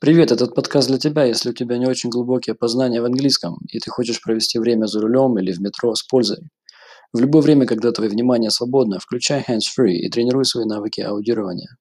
привет этот подкаст для тебя если у тебя не очень глубокие познания в английском и ты хочешь провести время за рулем или в метро с пользой. В любое время когда твое внимание свободно включай hands free и тренируй свои навыки аудирования